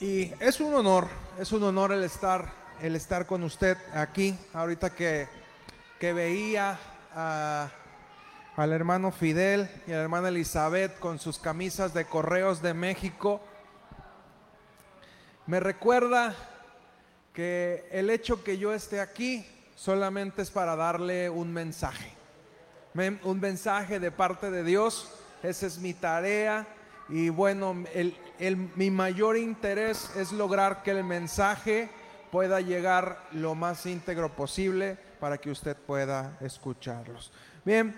Y es un honor, es un honor el estar, el estar con usted aquí, ahorita que, que veía a, al hermano Fidel y a la hermana Elizabeth con sus camisas de correos de México. Me recuerda que el hecho que yo esté aquí solamente es para darle un mensaje, un mensaje de parte de Dios, esa es mi tarea y bueno, mi mayor interés es lograr que el mensaje pueda llegar lo más íntegro posible para que usted pueda escucharlos. Bien,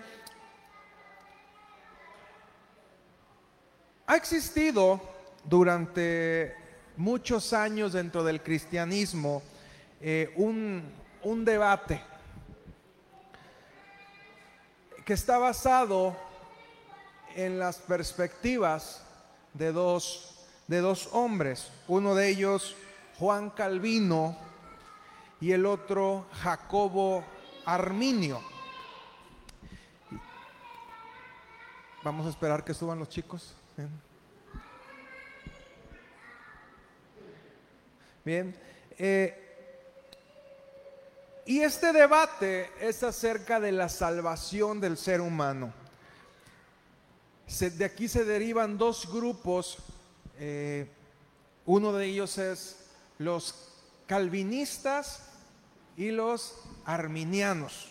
ha existido durante muchos años dentro del cristianismo eh, un, un debate que está basado en las perspectivas de dos, de dos hombres, uno de ellos Juan Calvino y el otro Jacobo Arminio. Vamos a esperar que suban los chicos. Bien. Eh, y este debate es acerca de la salvación del ser humano de aquí se derivan dos grupos. Eh, uno de ellos es los calvinistas y los arminianos.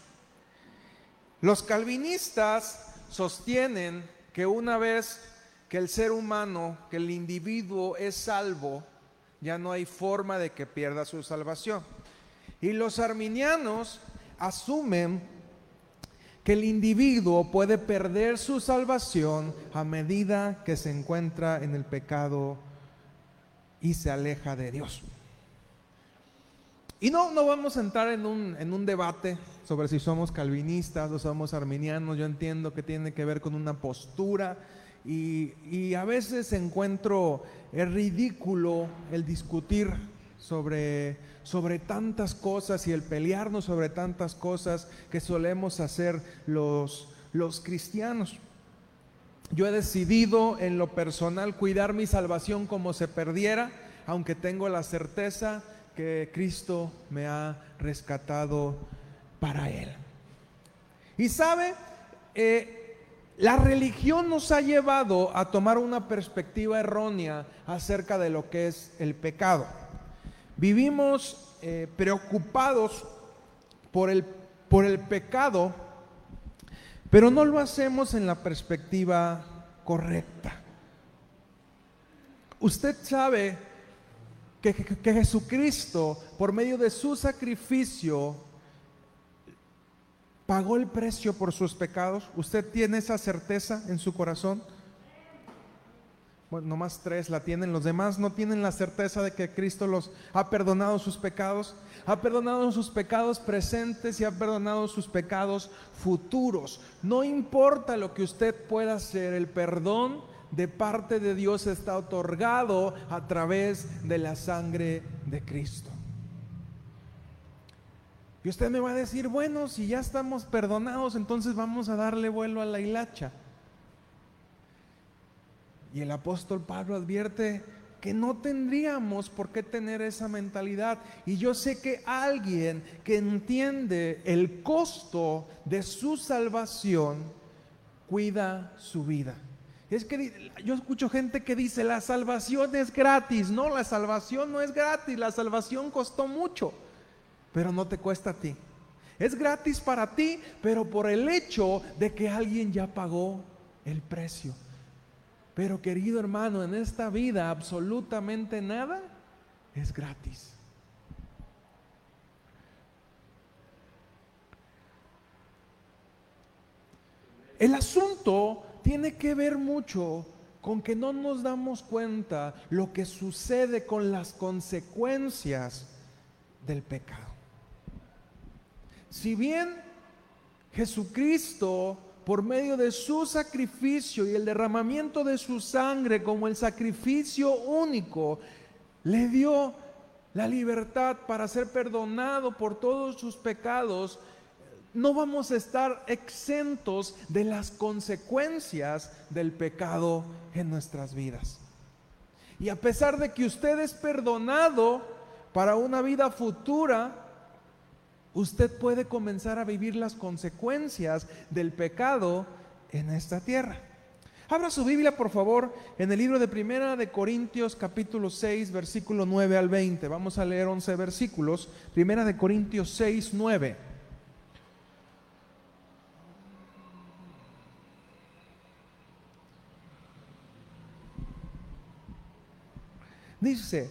Los calvinistas sostienen que una vez que el ser humano, que el individuo es salvo, ya no hay forma de que pierda su salvación. Y los arminianos asumen que el individuo puede perder su salvación a medida que se encuentra en el pecado y se aleja de Dios. Y no, no vamos a entrar en un, en un debate sobre si somos calvinistas o somos arminianos. Yo entiendo que tiene que ver con una postura y, y a veces encuentro ridículo el discutir sobre, sobre tantas cosas y el pelearnos sobre tantas cosas que solemos hacer los, los cristianos. Yo he decidido en lo personal cuidar mi salvación como se perdiera, aunque tengo la certeza que Cristo me ha rescatado para Él. Y sabe, eh, la religión nos ha llevado a tomar una perspectiva errónea acerca de lo que es el pecado. Vivimos eh, preocupados por el, por el pecado, pero no lo hacemos en la perspectiva correcta. Usted sabe que, que, Jesucristo, por medio de su sacrificio, pagó el precio por sus pecados. ¿Usted tiene esa certeza en su corazón? Bueno, nomás tres la tienen, los demás no tienen la certeza de que Cristo los ha perdonado sus pecados, ha perdonado sus pecados presentes y ha perdonado sus pecados futuros. No importa lo que usted pueda hacer, el perdón de parte de Dios está otorgado a través de la sangre de Cristo. Y usted me va a decir, bueno, si ya estamos perdonados, entonces vamos a darle vuelo a la hilacha. Y el apóstol Pablo advierte que no tendríamos por qué tener esa mentalidad. Y yo sé que alguien que entiende el costo de su salvación, cuida su vida. Es que yo escucho gente que dice, la salvación es gratis. No, la salvación no es gratis, la salvación costó mucho, pero no te cuesta a ti. Es gratis para ti, pero por el hecho de que alguien ya pagó el precio. Pero querido hermano, en esta vida absolutamente nada es gratis. El asunto tiene que ver mucho con que no nos damos cuenta lo que sucede con las consecuencias del pecado. Si bien Jesucristo por medio de su sacrificio y el derramamiento de su sangre como el sacrificio único, le dio la libertad para ser perdonado por todos sus pecados, no vamos a estar exentos de las consecuencias del pecado en nuestras vidas. Y a pesar de que usted es perdonado para una vida futura, usted puede comenzar a vivir las consecuencias del pecado en esta tierra. Abra su Biblia, por favor, en el libro de Primera de Corintios, capítulo 6, versículo 9 al 20. Vamos a leer 11 versículos. Primera de Corintios 6, 9. Dice,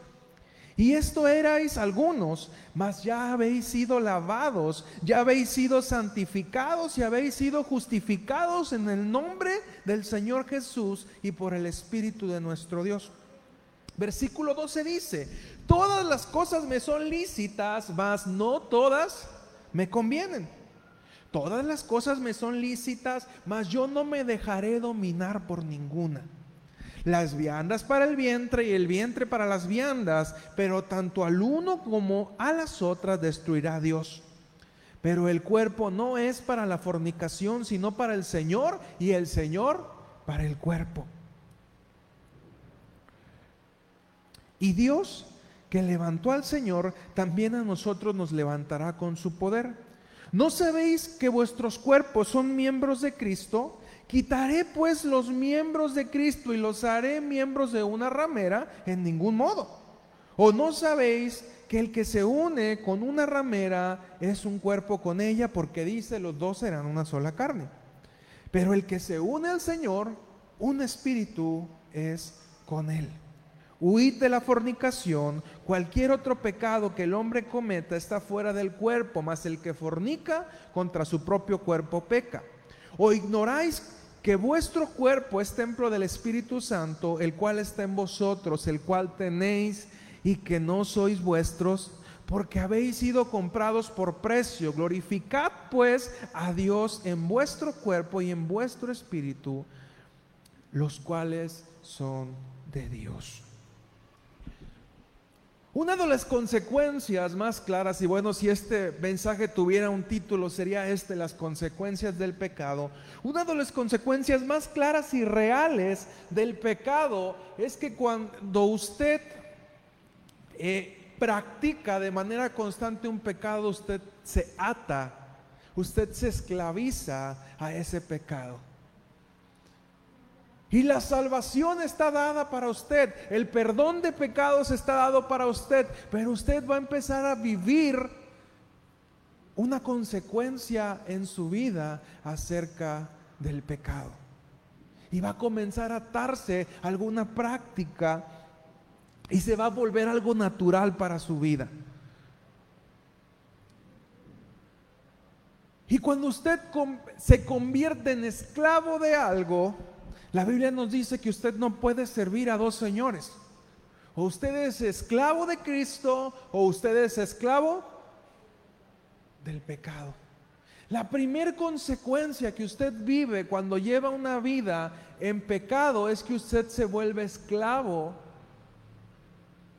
Y esto erais algunos, mas ya habéis sido lavados, ya habéis sido santificados y habéis sido justificados en el nombre del Señor Jesús y por el Espíritu de nuestro Dios. Versículo 12 dice, todas las cosas me son lícitas, mas no todas me convienen. Todas las cosas me son lícitas, mas yo no me dejaré dominar por ninguna las viandas para el vientre y el vientre para las viandas, pero tanto al uno como a las otras destruirá Dios. Pero el cuerpo no es para la fornicación, sino para el Señor y el Señor para el cuerpo. Y Dios que levantó al Señor, también a nosotros nos levantará con su poder. ¿No sabéis que vuestros cuerpos son miembros de Cristo? Quitaré pues los miembros de Cristo y los haré miembros de una ramera en ningún modo. ¿O no sabéis que el que se une con una ramera es un cuerpo con ella porque dice los dos serán una sola carne? Pero el que se une al Señor, un espíritu es con él. Huid de la fornicación, cualquier otro pecado que el hombre cometa está fuera del cuerpo, mas el que fornica contra su propio cuerpo peca. ¿O ignoráis que vuestro cuerpo es templo del Espíritu Santo, el cual está en vosotros, el cual tenéis y que no sois vuestros, porque habéis sido comprados por precio. Glorificad pues a Dios en vuestro cuerpo y en vuestro espíritu, los cuales son de Dios. Una de las consecuencias más claras, y bueno, si este mensaje tuviera un título, sería este, las consecuencias del pecado. Una de las consecuencias más claras y reales del pecado es que cuando usted eh, practica de manera constante un pecado, usted se ata, usted se esclaviza a ese pecado. Y la salvación está dada para usted. El perdón de pecados está dado para usted. Pero usted va a empezar a vivir una consecuencia en su vida acerca del pecado. Y va a comenzar a atarse alguna práctica y se va a volver algo natural para su vida. Y cuando usted se convierte en esclavo de algo, la Biblia nos dice que usted no puede servir a dos señores. O usted es esclavo de Cristo o usted es esclavo del pecado. La primera consecuencia que usted vive cuando lleva una vida en pecado es que usted se vuelve esclavo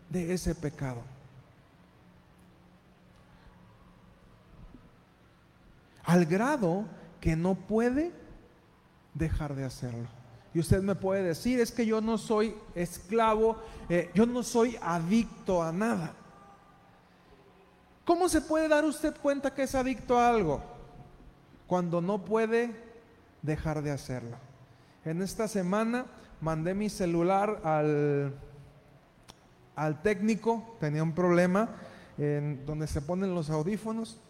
de ese pecado. Al grado que no puede dejar de hacerlo. Y usted me puede decir, es que yo no soy esclavo, eh, yo no soy adicto a nada. ¿Cómo se puede dar usted cuenta que es adicto a algo? Cuando no puede dejar de hacerlo. En esta semana mandé mi celular al, al técnico, tenía un problema en donde se ponen los audífonos,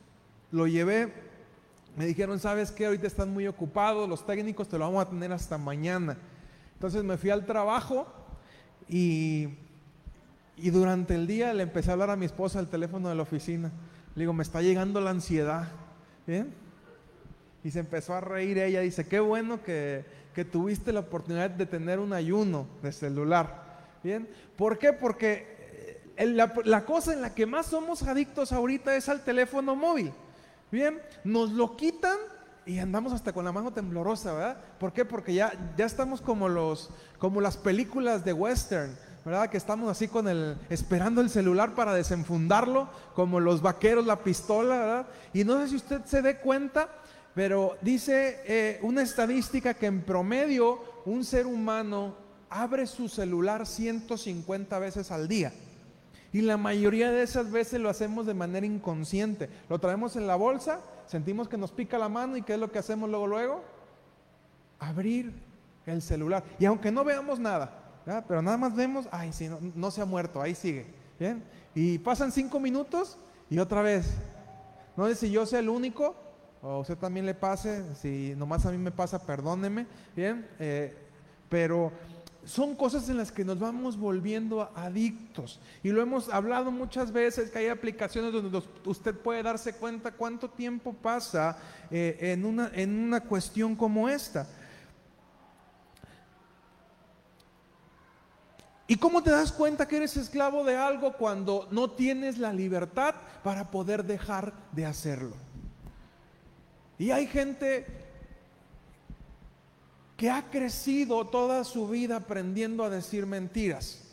lo llevé me dijeron, ¿sabes qué? Ahorita están muy ocupados, los técnicos te lo vamos a tener hasta mañana. Entonces me fui al trabajo y, y durante el día le empecé a hablar a mi esposa al teléfono de la oficina. Le digo, me está llegando la ansiedad. Y se empezó a reír ella. Dice, qué bueno que, que tuviste la oportunidad de tener un ayuno de celular. ¿Bien? ¿Por qué? Porque la, cosa en la que más somos adictos ahorita es al teléfono móvil. Bien, nos lo quitan y andamos hasta con la mano temblorosa, ¿verdad? ¿Por qué? Porque ya, ya estamos como los, como las películas de western, ¿verdad? Que estamos así con el, esperando el celular para desenfundarlo, como los vaqueros la pistola, ¿verdad? Y no sé si usted se dé cuenta, pero dice eh, una estadística que en promedio un ser humano abre su celular 150 veces al día. Y la mayoría de esas veces lo hacemos de manera inconsciente. Lo traemos en la bolsa, sentimos que nos pica la mano y ¿qué es lo que hacemos luego luego? Abrir el celular. Y aunque no veamos nada, pero nada más vemos, ay, sí, no, se ha muerto, ahí sigue. ¿bien? Y pasan cinco minutos y otra vez. No sé si yo sea el único o usted también le pase, si nomás a mí me pasa, perdóneme. Bien, eh, pero son cosas en las que nos vamos volviendo adictos. Y lo hemos hablado muchas veces, que hay aplicaciones donde usted puede darse cuenta cuánto tiempo pasa eh, en, una, en una cuestión como esta. ¿Y cómo te das cuenta que eres esclavo de algo cuando no tienes la libertad para poder dejar de hacerlo? Y hay gente que ha crecido toda su vida aprendiendo a decir mentiras.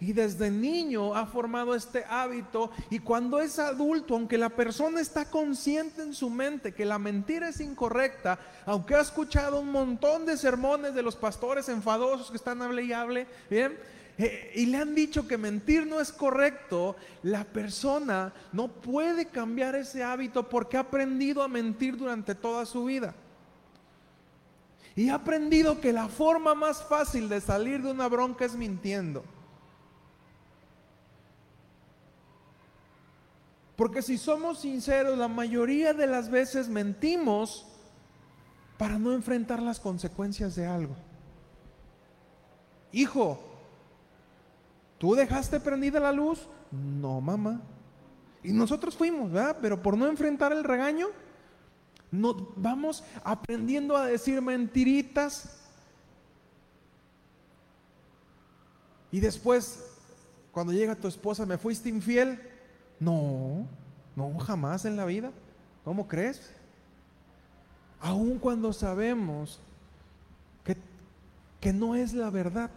Y desde niño ha formado este hábito y cuando es adulto, aunque la persona está consciente en su mente que la mentira es incorrecta, aunque ha escuchado un montón de sermones de los pastores enfadosos que están hable y hable, bien, eh, y le han dicho que mentir no es correcto, la persona no puede cambiar ese hábito porque ha aprendido a mentir durante toda su vida. Y ha aprendido que la forma más fácil de salir de una bronca es mintiendo. Porque si somos sinceros, la mayoría de las veces mentimos para no enfrentar las consecuencias de algo. Hijo, ¿tú dejaste prendida la luz? No, mamá. Y nosotros fuimos, ¿verdad? Pero por no enfrentar el regaño, no, vamos aprendiendo a decir mentiritas. Y después, cuando llega tu esposa, ¿me fuiste infiel? No, no, jamás en la vida. ¿Cómo crees? Aun cuando sabemos que, que no es la verdad.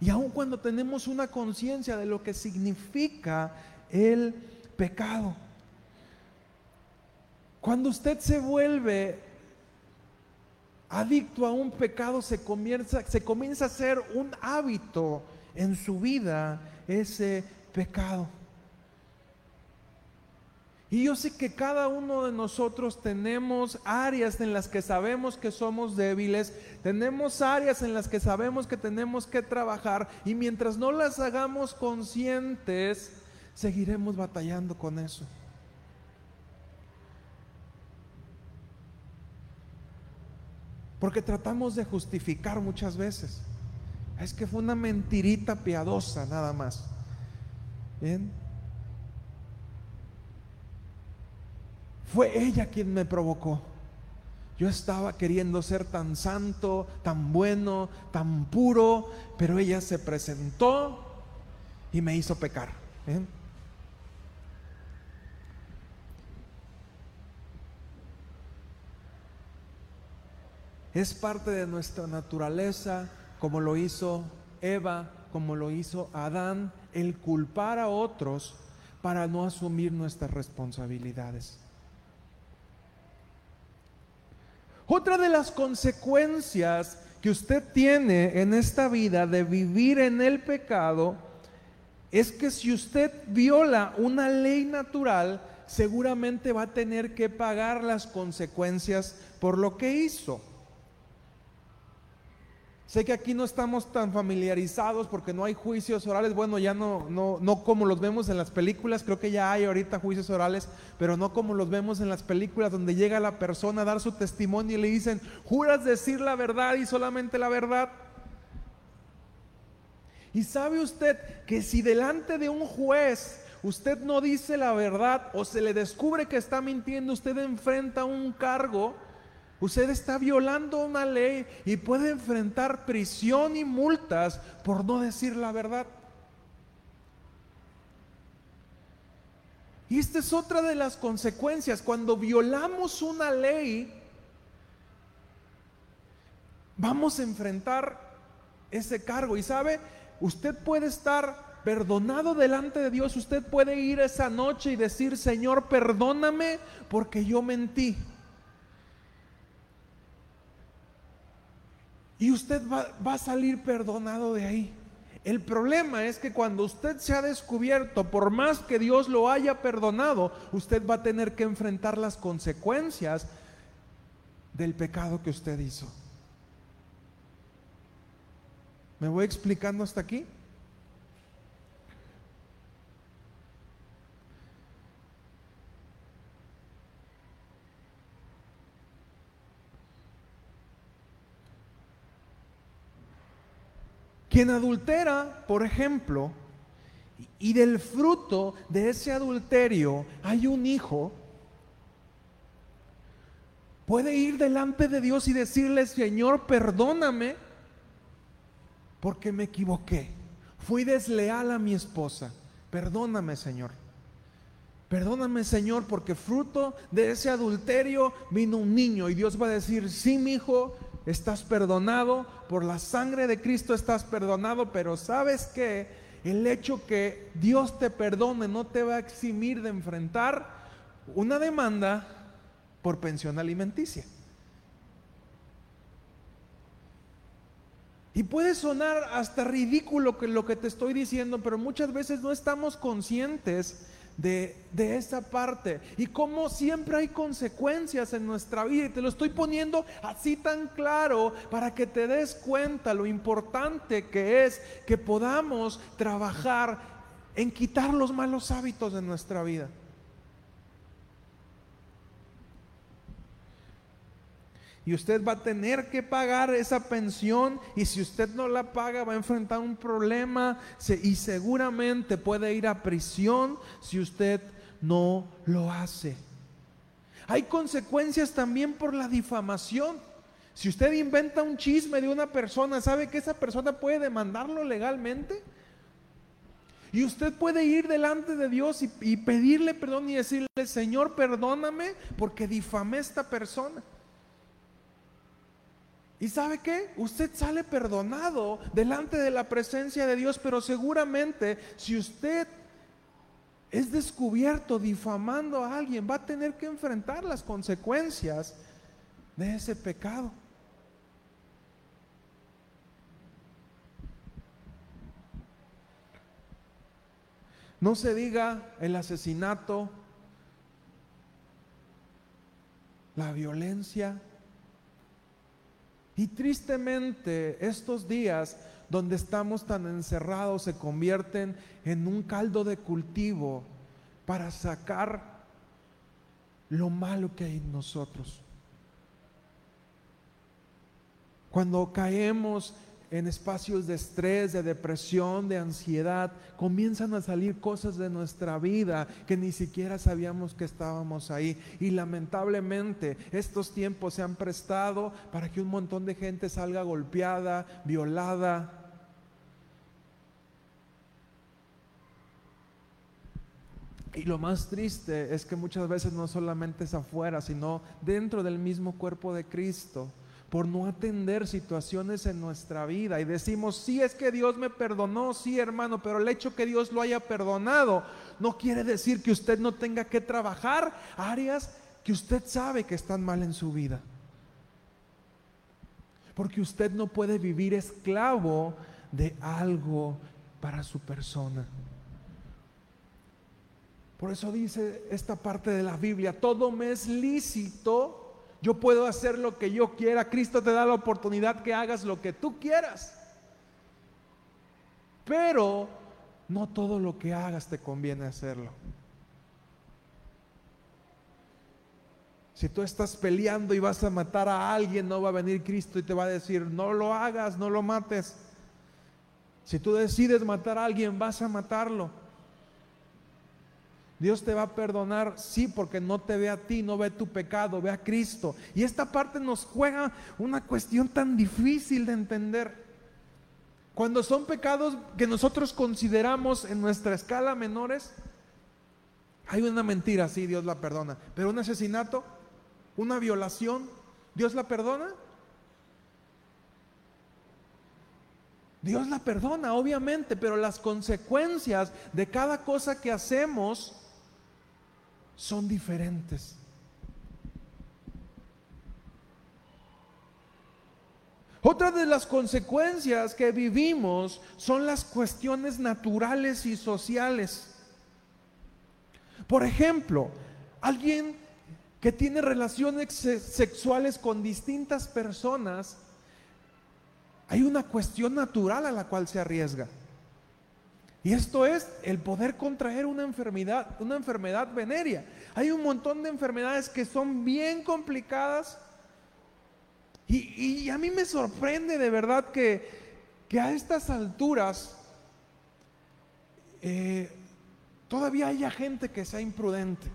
Y aun cuando tenemos una conciencia de lo que significa el pecado. Cuando usted se vuelve adicto a un pecado, se comienza, a ser un hábito en su vida ese pecado. Y yo sé que cada uno de nosotros tenemos áreas en las que sabemos que somos débiles, tenemos áreas en las que sabemos que tenemos que trabajar y mientras no las hagamos conscientes, seguiremos batallando con eso. Porque tratamos de justificar muchas veces. Es que fue una mentirita piadosa nada más. Fue ella quien me provocó. Yo estaba queriendo ser tan santo, tan bueno, tan puro, pero ella se presentó y me hizo pecar. Es parte de nuestra naturaleza, como lo hizo Eva, como lo hizo Adán, el culpar a otros para no asumir nuestras responsabilidades. Otra de las consecuencias que usted tiene en esta vida de vivir en el pecado es que si usted viola una ley natural, seguramente va a tener que pagar las consecuencias por lo que hizo. Sé que aquí no estamos tan familiarizados porque no hay juicios orales. Bueno, ya no, no, no como los vemos en las películas. Creo que ya hay ahorita juicios orales, pero no como los vemos en las películas donde llega la persona a dar su testimonio y le dicen, juras decir la verdad y solamente la verdad. Y sabe usted que si delante de un juez usted no dice la verdad o se le descubre que está mintiendo, usted enfrenta un cargo Usted está violando una ley y puede enfrentar prisión y multas por no decir la verdad. Y esta es otra de las consecuencias. Cuando violamos una ley, vamos a enfrentar ese cargo. Y sabe, usted puede estar perdonado delante de Dios. Usted puede ir esa noche y decir, Señor, perdóname porque yo mentí. Y usted va, a salir perdonado de ahí. El problema es que cuando usted se ha descubierto, por más que Dios lo haya perdonado, usted va a tener que enfrentar las consecuencias del pecado que usted hizo. ¿Me voy explicando hasta aquí? Quien adultera, por ejemplo, y del fruto de ese adulterio hay un hijo, puede ir delante de Dios y decirle, Señor, perdóname porque me equivoqué. Fui desleal a mi esposa. Perdóname, Señor. Perdóname, Señor, porque fruto de ese adulterio vino un niño y Dios va a decir, sí, mi hijo, estás perdonado, por la sangre de Cristo estás perdonado, pero sabes que el hecho que Dios te perdone no te va a eximir de enfrentar una demanda por pensión alimenticia. Y puede sonar hasta ridículo que lo que te estoy diciendo, pero muchas veces no estamos conscientes de, esa parte. Y como siempre hay consecuencias en nuestra vida. Y te lo estoy poniendo así tan claro para que te des cuenta lo importante que es que podamos trabajar en quitar los malos hábitos de nuestra vida. Y usted va a tener que pagar esa pensión y si usted no la paga va a enfrentar un problema y seguramente puede ir a prisión si usted no lo hace. Hay consecuencias también por la difamación. Si usted inventa un chisme de una persona, ¿sabe que esa persona puede demandarlo legalmente? Y usted puede ir delante de Dios y, y pedirle perdón y decirle, Señor, perdóname porque difamé a esta persona. ¿Y sabe qué? Usted sale perdonado delante de la presencia de Dios, pero seguramente si usted es descubierto difamando a alguien, va a tener que enfrentar las consecuencias de ese pecado. No se diga el asesinato, la violencia, y tristemente estos días donde estamos tan encerrados se convierten en un caldo de cultivo para sacar lo malo que hay en nosotros. Cuando caemos en espacios de estrés, de depresión, de ansiedad, comienzan a salir cosas de nuestra vida que ni siquiera sabíamos que estábamos ahí. Y lamentablemente estos tiempos se han prestado para que un montón de gente salga golpeada, violada. Y lo más triste es que muchas veces no solamente es afuera, sino dentro del mismo cuerpo de Cristo por no atender situaciones en nuestra vida. Y decimos, sí es que Dios me perdonó, sí hermano, pero el hecho que Dios lo haya perdonado no quiere decir que usted no tenga que trabajar áreas que usted sabe que están mal en su vida. Porque usted no puede vivir esclavo de algo para su persona. Por eso dice esta parte de la Biblia, todo me es lícito, yo puedo hacer lo que yo quiera. Cristo te da la oportunidad que hagas lo que tú quieras. Pero no todo lo que hagas te conviene hacerlo. Si tú estás peleando y vas a matar a alguien, no va a venir Cristo y te va a decir, no lo hagas, no lo mates. Si tú decides matar a alguien, vas a matarlo. Dios te va a perdonar, sí, porque no te ve a ti, no ve tu pecado, ve a Cristo. Y esta parte nos juega una cuestión tan difícil de entender. Cuando son pecados que nosotros consideramos en nuestra escala menores, Hay una mentira, sí, Dios la perdona. Pero un asesinato, una violación, ¿Dios la perdona? Dios la perdona, obviamente, pero las consecuencias de cada cosa que hacemos son diferentes. Otra de las consecuencias que vivimos son las cuestiones naturales y sociales. Por ejemplo, alguien que tiene relaciones sexuales con distintas personas, hay una cuestión natural a la cual se arriesga. Y esto es el poder contraer una enfermedad, una enfermedad venérea. Hay un montón de enfermedades que son bien complicadas y, a mí me sorprende de verdad que, a estas alturas eh, todavía haya gente que sea imprudente.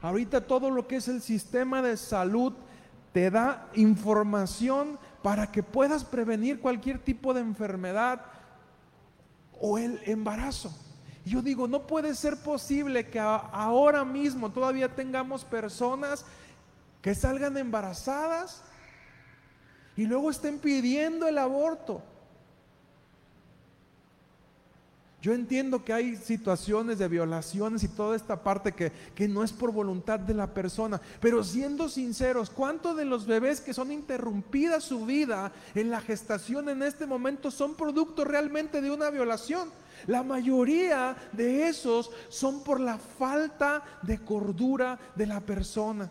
Ahorita todo lo que es el sistema de salud te da información para que puedas prevenir cualquier tipo de enfermedad o el embarazo. yo digo, no puede ser posible que ahora mismo todavía tengamos personas que salgan embarazadas y luego estén pidiendo el aborto. Yo entiendo que hay situaciones de violaciones y toda esta parte que, que, no es por voluntad de la persona, pero siendo sinceros, ¿cuántos de los bebés que son interrumpidas su vida en la gestación en este momento son producto realmente de una violación? La mayoría de esos son por la falta de cordura de la persona.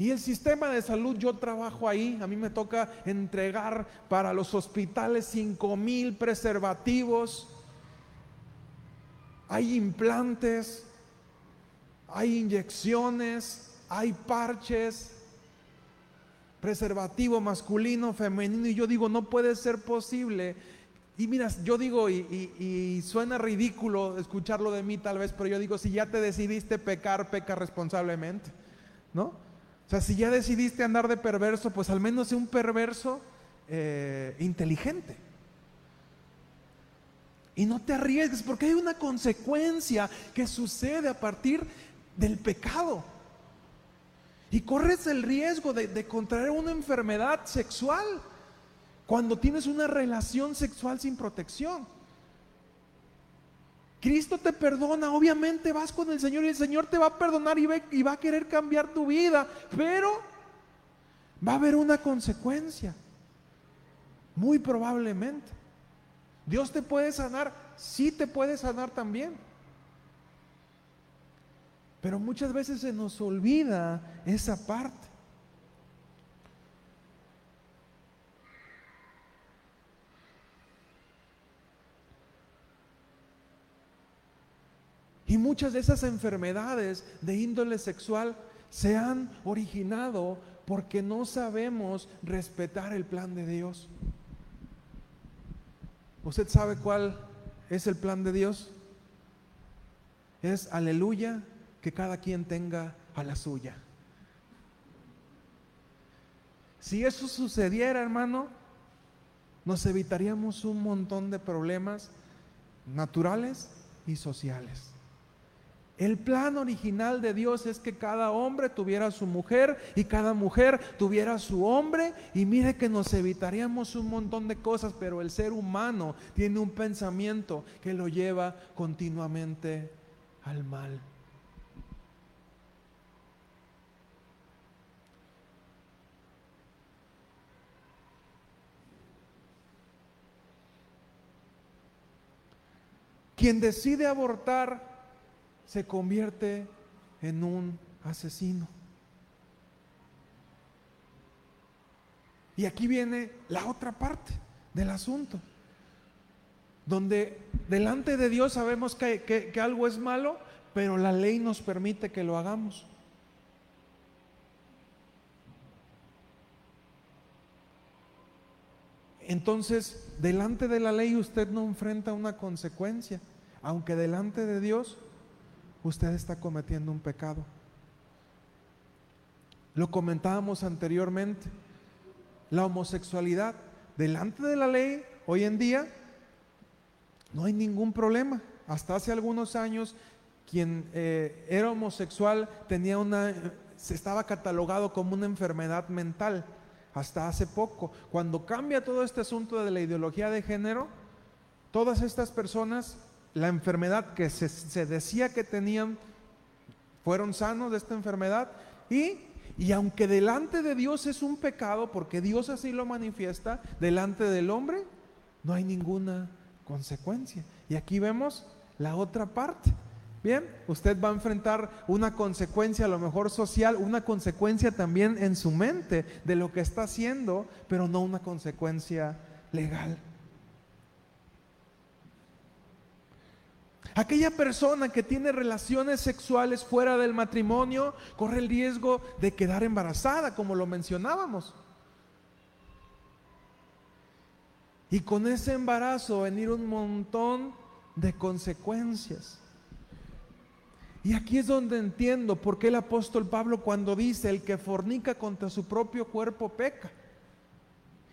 Y el sistema de salud, yo trabajo ahí, a mí me toca entregar para los hospitales 5 mil preservativos. Hay implantes, hay inyecciones, hay parches, preservativo masculino, femenino, y yo digo, no puede ser posible. Y mira, yo digo, y, y, suena ridículo escucharlo de mí tal vez, pero yo digo, si ya te decidiste pecar, peca responsablemente, ¿no? O sea, si ya decidiste andar de perverso, pues al menos sea un perverso eh, inteligente. Y no te arriesgues porque hay una consecuencia que sucede a partir del pecado. Y corres el riesgo de, de contraer una enfermedad sexual cuando tienes una relación sexual sin protección. Cristo te perdona, obviamente vas con el Señor y el Señor te va a perdonar y va, a querer cambiar tu vida, pero va a haber una consecuencia, muy probablemente. Dios te puede sanar, sí te puede sanar también. Pero muchas veces se nos olvida esa parte. Y muchas de esas enfermedades de índole sexual se han originado porque no sabemos respetar el plan de Dios. ¿Usted sabe cuál es el plan de Dios? Es aleluya que cada quien tenga a la suya. Si eso sucediera, hermano, nos evitaríamos un montón de problemas naturales y sociales. El plan original de Dios es que cada hombre tuviera su mujer y cada mujer tuviera su hombre. Y mire que nos evitaríamos un montón de cosas, pero el ser humano tiene un pensamiento que lo lleva continuamente al mal. Quien decide abortar se convierte en un asesino. Y aquí viene la otra parte del asunto, donde delante de Dios sabemos que, algo es malo, pero la ley nos permite que lo hagamos. Entonces, delante de la ley usted no enfrenta una consecuencia, aunque delante de Dios usted está cometiendo un pecado. Lo comentábamos anteriormente. La homosexualidad delante de la ley, hoy en día, no hay ningún problema. Hasta hace algunos años, quien eh, era homosexual tenía una, se estaba catalogado como una enfermedad mental. Hasta hace poco, cuando cambia todo este asunto de la ideología de género, todas estas personas, la enfermedad que se, decía que tenían, fueron sanos de esta enfermedad y y aunque delante de Dios es un pecado, porque Dios así lo manifiesta, delante del hombre no hay ninguna consecuencia. Y aquí vemos la otra parte. Bien, usted va a enfrentar una consecuencia a lo mejor social, una consecuencia también en su mente de lo que está haciendo, pero no una consecuencia legal. Aquella persona que tiene relaciones sexuales fuera del matrimonio corre el riesgo de quedar embarazada, como lo mencionábamos. Y con ese embarazo venir un montón de consecuencias. Y aquí es donde entiendo por qué el apóstol Pablo cuando dice el que fornica contra su propio cuerpo peca.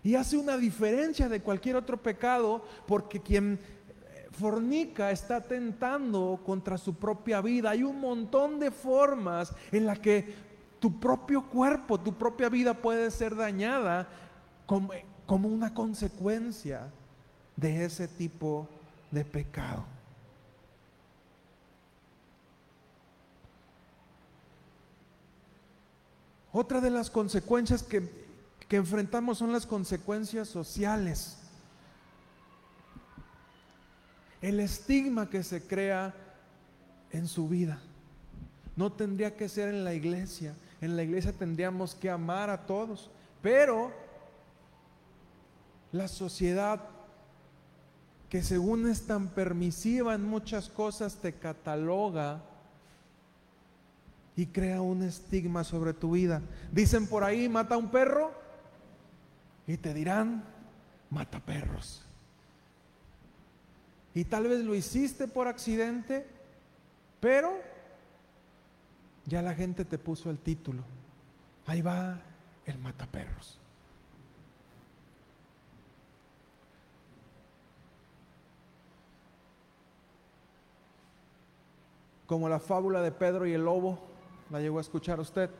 Y hace una diferencia de cualquier otro pecado porque quien fornica está tentando contra su propia vida. Hay un montón de formas en las que tu propio cuerpo, tu propia vida puede ser dañada como, como una consecuencia de ese tipo de pecado. Otra de las consecuencias que, que enfrentamos son las consecuencias sociales el estigma que se crea en su vida. No tendría que ser en la iglesia. En la iglesia tendríamos que amar a todos. Pero la sociedad que según es tan permisiva en muchas cosas te cataloga y crea un estigma sobre tu vida. Dicen por ahí, mata a un perro y te dirán, mata perros. Y tal vez lo hiciste por accidente, pero ya la gente te puso el título. Ahí va el mataperros. Como la fábula de Pedro y el lobo, la llegó a escuchar usted.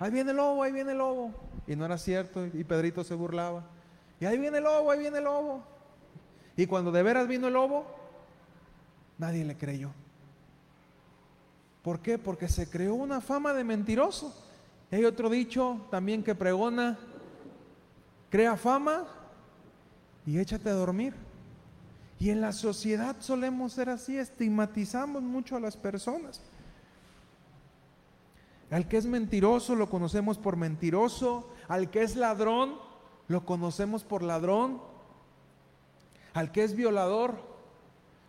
Ahí viene el lobo, ahí viene el lobo. Y no era cierto, y Pedrito se burlaba. Y ahí viene el lobo, ahí viene el lobo. Y cuando de veras vino el lobo, Nadie le creyó. ¿Por qué? Porque se creó una fama de mentiroso. Hay otro dicho también que pregona, crea fama y échate a dormir. Y en la sociedad solemos ser así, estigmatizamos mucho a las personas. Al que es mentiroso lo conocemos por mentiroso, al que es ladrón lo conocemos por ladrón, al que es violador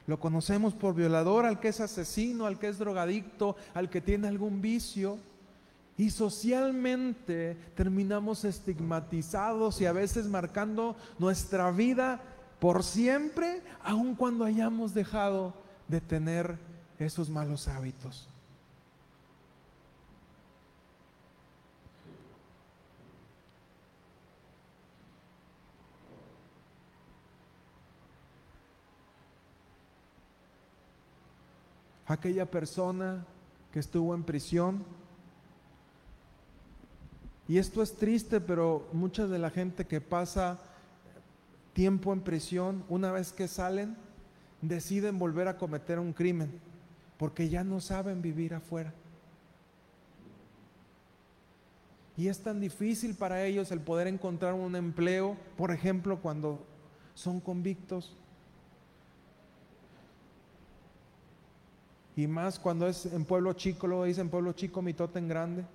lo conocemos por violador, al que es asesino, al que es drogadicto, al que tiene algún vicio. Y socialmente terminamos estigmatizados y a veces marcando nuestra vida por siempre, aun cuando hayamos dejado de tener esos malos hábitos. Aquella persona que estuvo en prisión. Y esto es triste, pero mucha de la gente que pasa tiempo en prisión, una vez que salen, deciden volver a cometer un crimen, porque ya no saben vivir afuera. Y es tan difícil para ellos el poder encontrar un empleo, por ejemplo, cuando son convictos. Y más cuando es en pueblo chico, lo dicen pueblo chico, mitote en grande.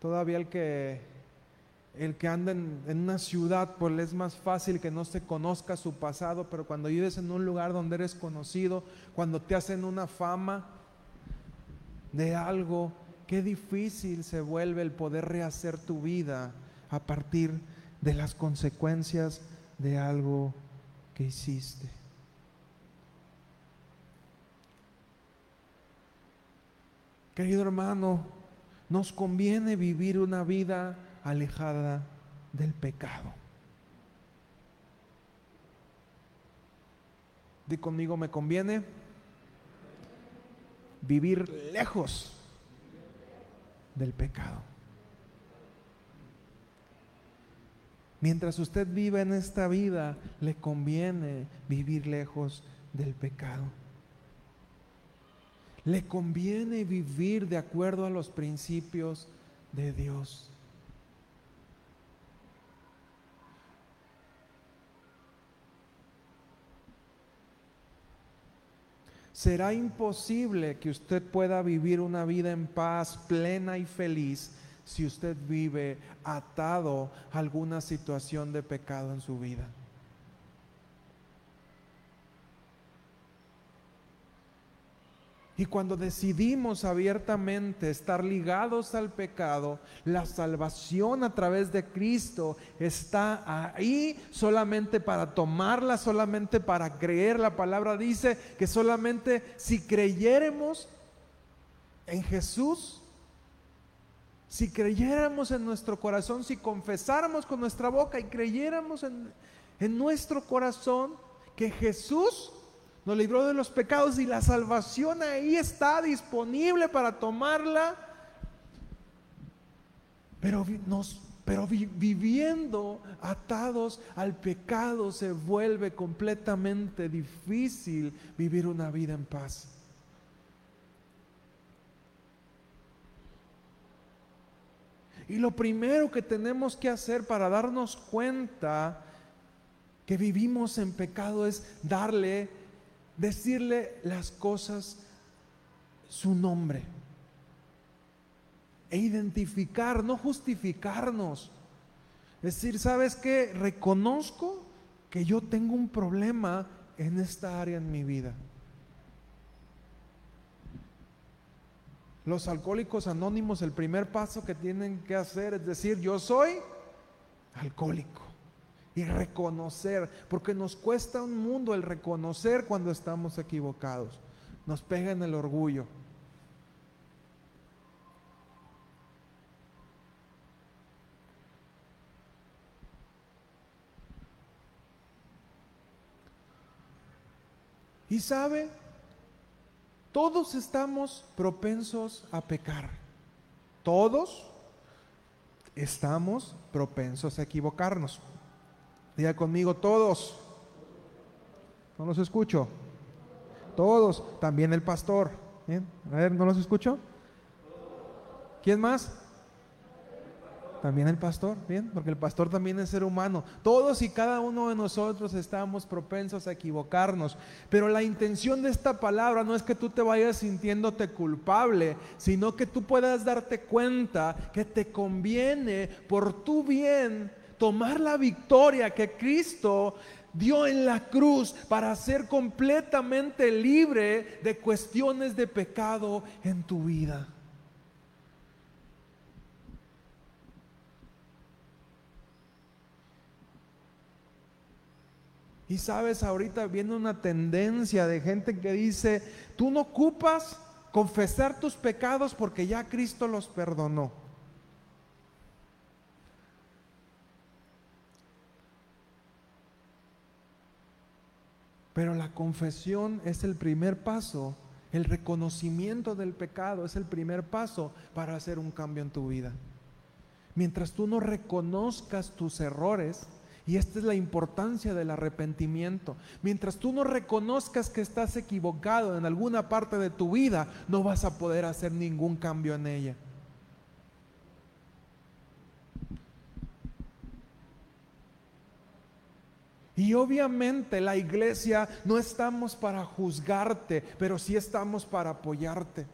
Todavía el que, el que anda en, en, una ciudad, pues es más fácil que no se conozca su pasado, pero cuando vives en un lugar donde eres conocido, cuando te hacen una fama de algo, qué difícil se vuelve el poder rehacer tu vida a partir de las consecuencias de algo que hiciste. Querido hermano, nos conviene vivir una vida alejada del pecado. Di conmigo, me conviene vivir lejos del pecado. Mientras usted viva en esta vida, le conviene vivir lejos del pecado. Le conviene vivir de acuerdo a los principios de Dios. Será imposible que usted pueda vivir una vida en paz, plena y feliz si usted vive atado a alguna situación de pecado en su vida. Y cuando decidimos abiertamente estar ligados al pecado, la salvación a través de Cristo está ahí solamente para tomarla, solamente para creer. La palabra dice que solamente si creyéramos en Jesús, si creyéramos en nuestro corazón, si confesáramos con nuestra boca y creyéramos en, en nuestro corazón que Jesús nos libró de los pecados y la salvación ahí está disponible para tomarla. Pero, nos, pero viviendo atados al pecado se vuelve completamente difícil vivir una vida en paz. Y lo primero que tenemos que hacer para darnos cuenta que vivimos en pecado es darle decirle las cosas su nombre e identificar, no justificarnos. Decir, ¿sabes qué? Reconozco que yo tengo un problema en esta área en mi vida. Los alcohólicos anónimos, el primer paso que tienen que hacer es decir, yo soy alcohólico y reconocer, porque nos cuesta un mundo el reconocer cuando estamos equivocados. Nos pega en el orgullo. Y sabe, todos estamos propensos a pecar. Todos estamos propensos a equivocarnos. Conmigo, todos. No los escucho. Todos, también el pastor. A ver, ¿no los escucho? ¿Quién más? También el pastor, bien, porque el pastor también es ser humano. Todos y cada uno de nosotros estamos propensos a equivocarnos, pero la intención de esta palabra no es que tú te vayas sintiéndote culpable, sino que tú puedas darte cuenta que te conviene por tu bien tomar la victoria que Cristo dio en la cruz para ser completamente libre de cuestiones de pecado en tu vida. Y sabes, ahorita viene una tendencia de gente que dice, tú no ocupas confesar tus pecados porque ya Cristo los perdonó. Pero la confesión es el primer paso, el reconocimiento del pecado es el primer paso para hacer un cambio en tu vida. Mientras tú no reconozcas tus errores, y esta es la importancia del arrepentimiento. Mientras tú no reconozcas que estás equivocado en alguna parte de tu vida, no vas a poder hacer ningún cambio en ella. Y obviamente la iglesia no estamos para juzgarte, pero sí estamos para apoyarte.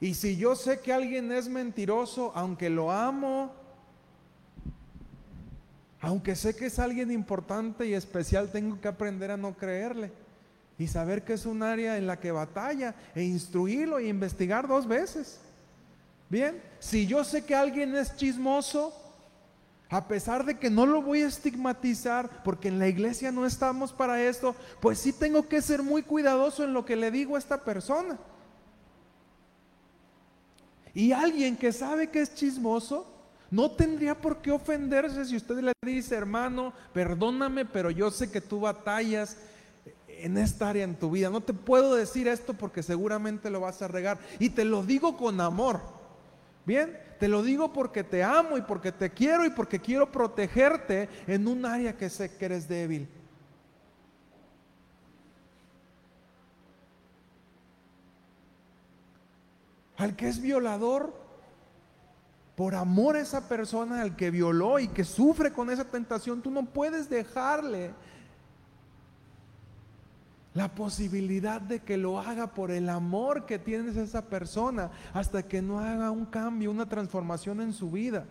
Y si yo sé que alguien es mentiroso, aunque lo amo, aunque sé que es alguien importante y especial, tengo que aprender a no creerle y saber que es un área en la que batalla e instruirlo e investigar dos veces. Bien, si yo sé que alguien es chismoso, a pesar de que no lo voy a estigmatizar, porque en la iglesia no estamos para esto, pues sí tengo que ser muy cuidadoso en lo que le digo a esta persona. Y alguien que sabe que es chismoso, No tendría por qué ofenderse si usted le dice, hermano, perdóname, pero yo sé que tú batallas en esta área en tu vida. No te puedo decir esto porque seguramente lo vas a regar. Y te lo digo con amor. Bien, te lo digo porque te amo y porque te quiero y porque quiero protegerte en un área que sé que eres débil. Al que es violador, por amor a esa persona al que violó y que sufre con esa tentación, tú no puedes dejarle la posibilidad de que lo haga por el amor que tienes a esa persona hasta que no haga un cambio, una transformación en su vida.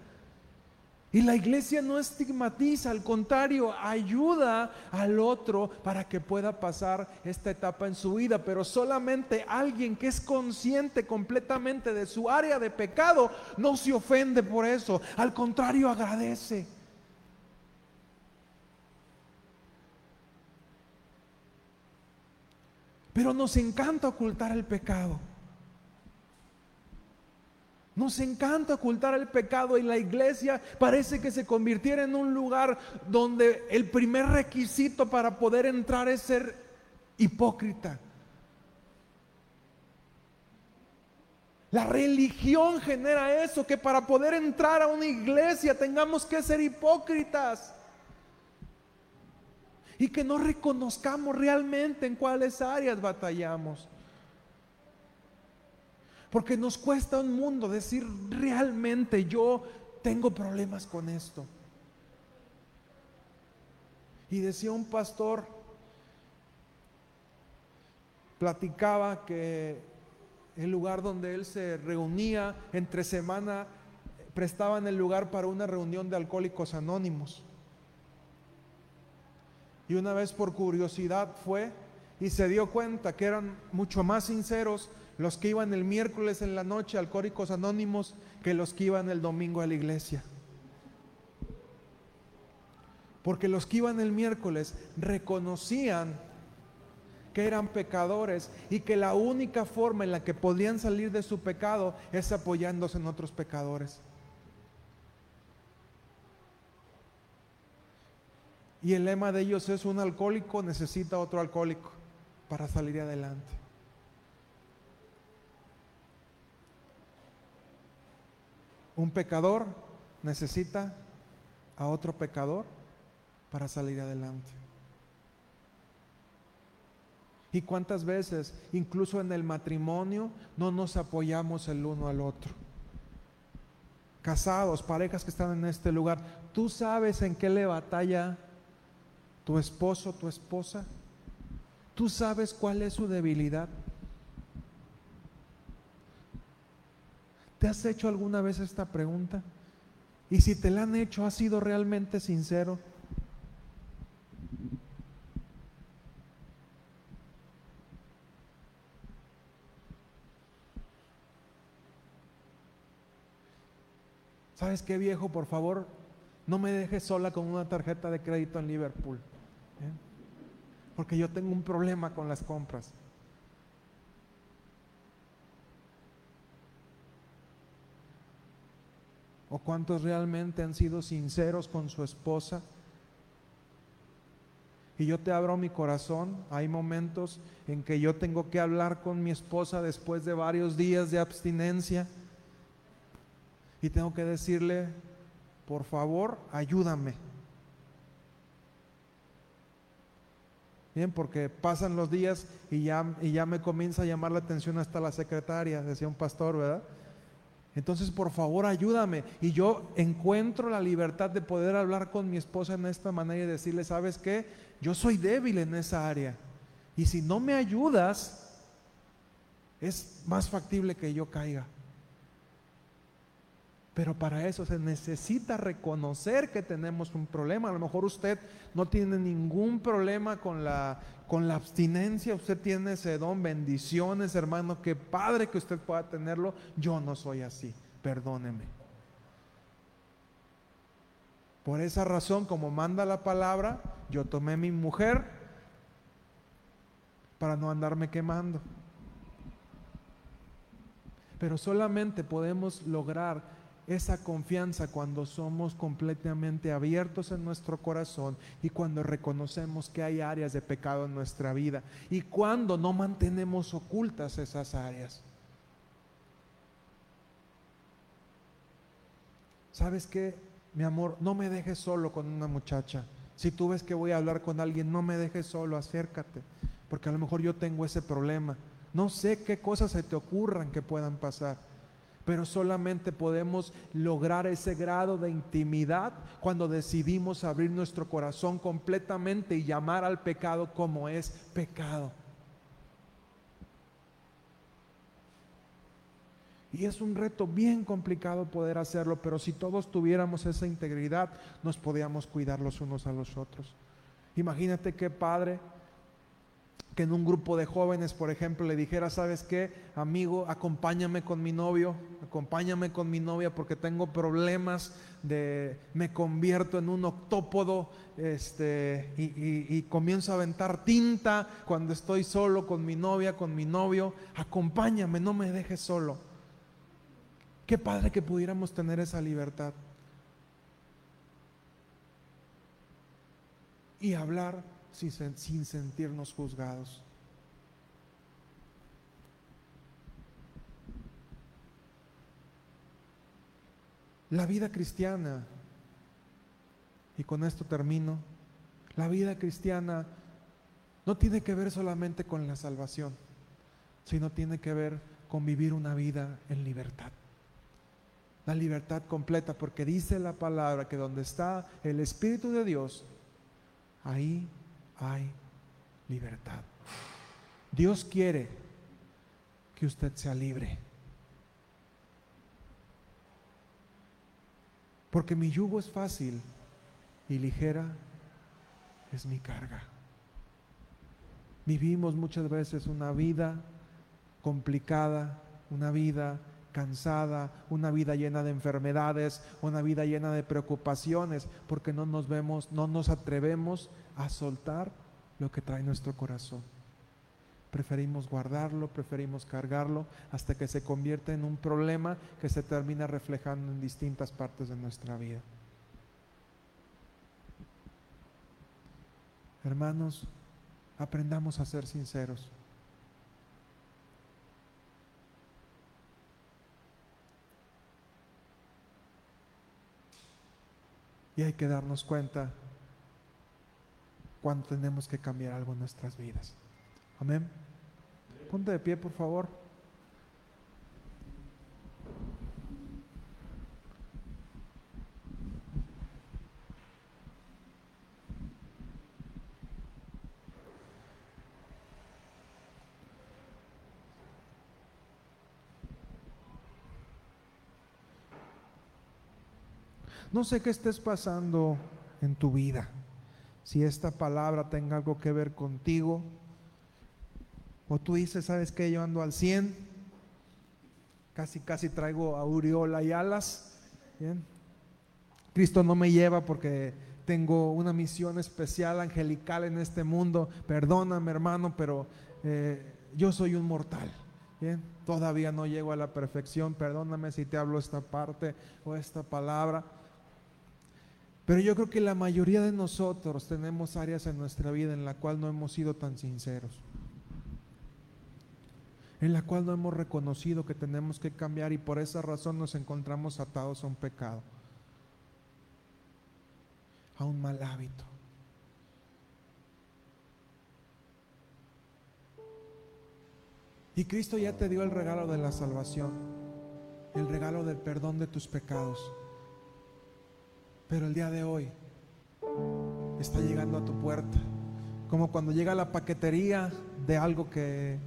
Y la iglesia no estigmatiza, al contrario, ayuda al otro para que pueda pasar esta etapa en su vida. Pero solamente alguien que es consciente completamente de su área de pecado no se ofende por eso. Al contrario, agradece. Pero nos encanta ocultar el pecado. Nos encanta ocultar el pecado y la iglesia parece que se convirtiera en un lugar donde el primer requisito para poder entrar es ser hipócrita. La religión genera eso, que para poder entrar a una iglesia tengamos que ser hipócritas. Y que no reconozcamos realmente en cuáles áreas batallamos. Porque nos cuesta un mundo decir realmente yo tengo problemas con esto. Y decía un pastor, platicaba que el lugar donde él se reunía entre semana prestaban el lugar para una reunión de alcohólicos anónimos. Y una vez por curiosidad fue y se dio cuenta que eran mucho más sinceros los que iban el miércoles en la noche al Córicos Anónimos que los que iban el domingo a la iglesia. Porque los que iban el miércoles reconocían que eran pecadores y que la única forma en la que podían salir de su pecado es apoyándose en otros pecadores. Y el lema de ellos es un alcohólico necesita otro alcohólico para salir adelante. Un pecador necesita a otro pecador para salir adelante. ¿Y cuántas veces, incluso en el matrimonio, no nos apoyamos el uno al otro? Casados, parejas que están en este lugar, ¿tú sabes en qué le batalla tu esposo, tu esposa? ¿Tú sabes cuál es su debilidad? ¿Te has hecho alguna vez esta pregunta? Y si te la han hecho, ¿has sido realmente sincero? ¿Sabes qué viejo? Por favor, no me dejes sola con una tarjeta de crédito en Liverpool. ¿Eh? Porque yo tengo un problema con las compras. ¿O cuántos realmente han sido sinceros con su esposa? Y yo te abro mi corazón. Hay momentos en que yo tengo que hablar con mi esposa después de varios días de abstinencia. Y tengo que decirle, por favor, ayúdame. Bien, porque pasan los días y ya, y ya me comienza a llamar la atención hasta la secretaria, decía un pastor, ¿verdad? Entonces, por favor, ayúdame. Y yo encuentro la libertad de poder hablar con mi esposa en esta manera y decirle, ¿sabes qué? Yo soy débil en esa área. Y si no me ayudas, es más factible que yo caiga. Pero para eso se necesita reconocer que tenemos un problema. A lo mejor usted no tiene ningún problema con la, con la abstinencia, usted tiene ese don, bendiciones, hermano, qué padre que usted pueda tenerlo. Yo no soy así, perdóneme. Por esa razón, como manda la palabra, yo tomé mi mujer para no andarme quemando. Pero solamente podemos lograr esa confianza cuando somos completamente abiertos en nuestro corazón y cuando reconocemos que hay áreas de pecado en nuestra vida y cuando no mantenemos ocultas esas áreas. ¿Sabes qué? Mi amor, no me dejes solo con una muchacha. Si tú ves que voy a hablar con alguien, no me dejes solo, acércate, porque a lo mejor yo tengo ese problema. No sé qué cosas se te ocurran que puedan pasar pero solamente podemos lograr ese grado de intimidad cuando decidimos abrir nuestro corazón completamente y llamar al pecado como es pecado. Y es un reto bien complicado poder hacerlo, pero si todos tuviéramos esa integridad, nos podíamos cuidar los unos a los otros. Imagínate qué padre que en un grupo de jóvenes, por ejemplo, le dijera, ¿sabes qué? Amigo, acompáñame con mi novio, acompáñame con mi novia porque tengo problemas de, me convierto en un octópodo este, y, y comienzo a aventar tinta cuando estoy solo con mi novia, con mi novio, acompáñame, no me dejes solo. Qué padre que pudiéramos tener esa libertad. Y hablar sin, sentirnos juzgados. La vida cristiana, y con esto termino, la vida cristiana no tiene que ver solamente con la salvación, sino tiene que ver con vivir una vida en libertad. La libertad completa, porque dice la palabra que donde está el Espíritu de Dios, ahí hay libertad. Dios quiere que usted sea libre. Porque mi yugo es fácil y ligera es mi carga. Vivimos muchas veces una vida complicada, una vida cansada, una vida llena de enfermedades, una vida llena de preocupaciones, porque no nos vemos, no nos atrevemos a soltar lo que trae nuestro corazón. Preferimos guardarlo, preferimos cargarlo hasta que se convierte en un problema que se termina reflejando en distintas partes de nuestra vida. Hermanos, aprendamos a ser sinceros. Y hay que darnos cuenta cuando tenemos que cambiar algo en nuestras vidas. Amén. Ponte de pie, por favor. No sé qué estés pasando en tu vida. Si esta palabra tenga algo que ver contigo. O tú dices, ¿sabes qué? Yo ando al 100. Casi, casi traigo aureola y alas. Cristo no me lleva porque tengo una misión especial, angelical en este mundo. Perdóname, hermano, pero eh, yo soy un mortal. Todavía no llego a la perfección. Perdóname si te hablo esta parte o esta palabra. Pero yo creo que la mayoría de nosotros tenemos áreas en nuestra vida en la cual no hemos sido tan sinceros. En la cual no hemos reconocido que tenemos que cambiar y por esa razón nos encontramos atados a un pecado, a un mal hábito. Y Cristo ya te dio el regalo de la salvación, el regalo del perdón de tus pecados. Pero el día de hoy está llegando a tu puerta. Como cuando llega la paquetería de algo que,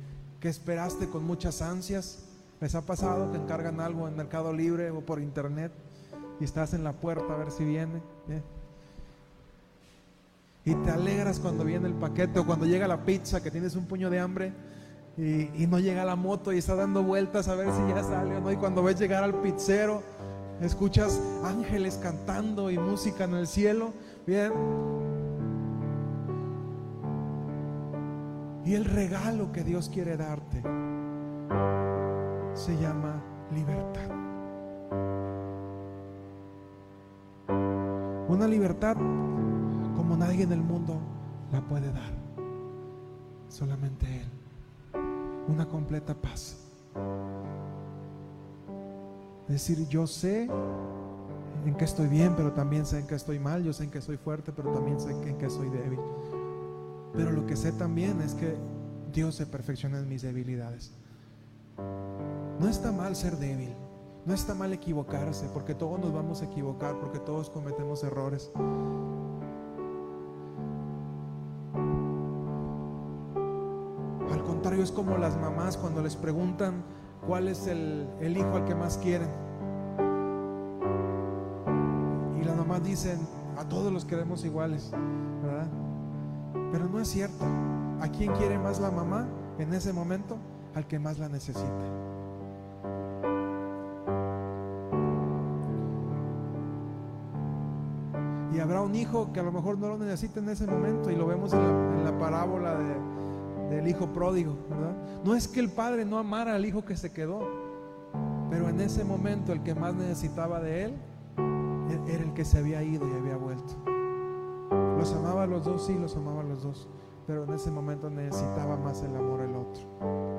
esperaste con muchas ansias. ¿Les ha pasado que encargan algo en Mercado Libre o por internet y estás en la puerta a ver si viene? ¿eh? Y te alegras cuando viene el paquete o cuando llega la pizza que tienes un puño de hambre y, y no llega la moto y está dando vueltas a ver si ya sale o no. Y cuando ves llegar al pizzero escuchas ángeles cantando y música en el cielo. Bien. Y el regalo que Dios quiere darte se llama libertad. Una libertad como nadie en el mundo la puede dar. Solamente Él. Una completa paz. Decir, yo sé en que estoy bien, pero también sé en que estoy mal. Yo sé en que soy fuerte, pero también sé en que soy débil. Pero lo que sé también es que Dios se perfecciona en mis debilidades. No está mal ser débil. No está mal equivocarse, porque todos nos vamos a equivocar, porque todos cometemos errores. Al contrario, es como las mamás cuando les preguntan cuál es el, hijo al que más quieren. Y las mamás dicen, a todos los queremos iguales, ¿verdad? Pero no es cierto. ¿A quién quiere más la mamá en ese momento? Al que más la necesita. Y habrá un hijo que a lo mejor no lo necesita en ese momento y lo vemos en la, parábola del hijo pródigo. No es que el padre no amara al hijo que se quedó, pero en ese momento el que más necesitaba de él era el que se había ido y había vuelto. Los amaba a los dos, sí, los amaba a los dos, pero en ese momento necesitaba más el amor el otro.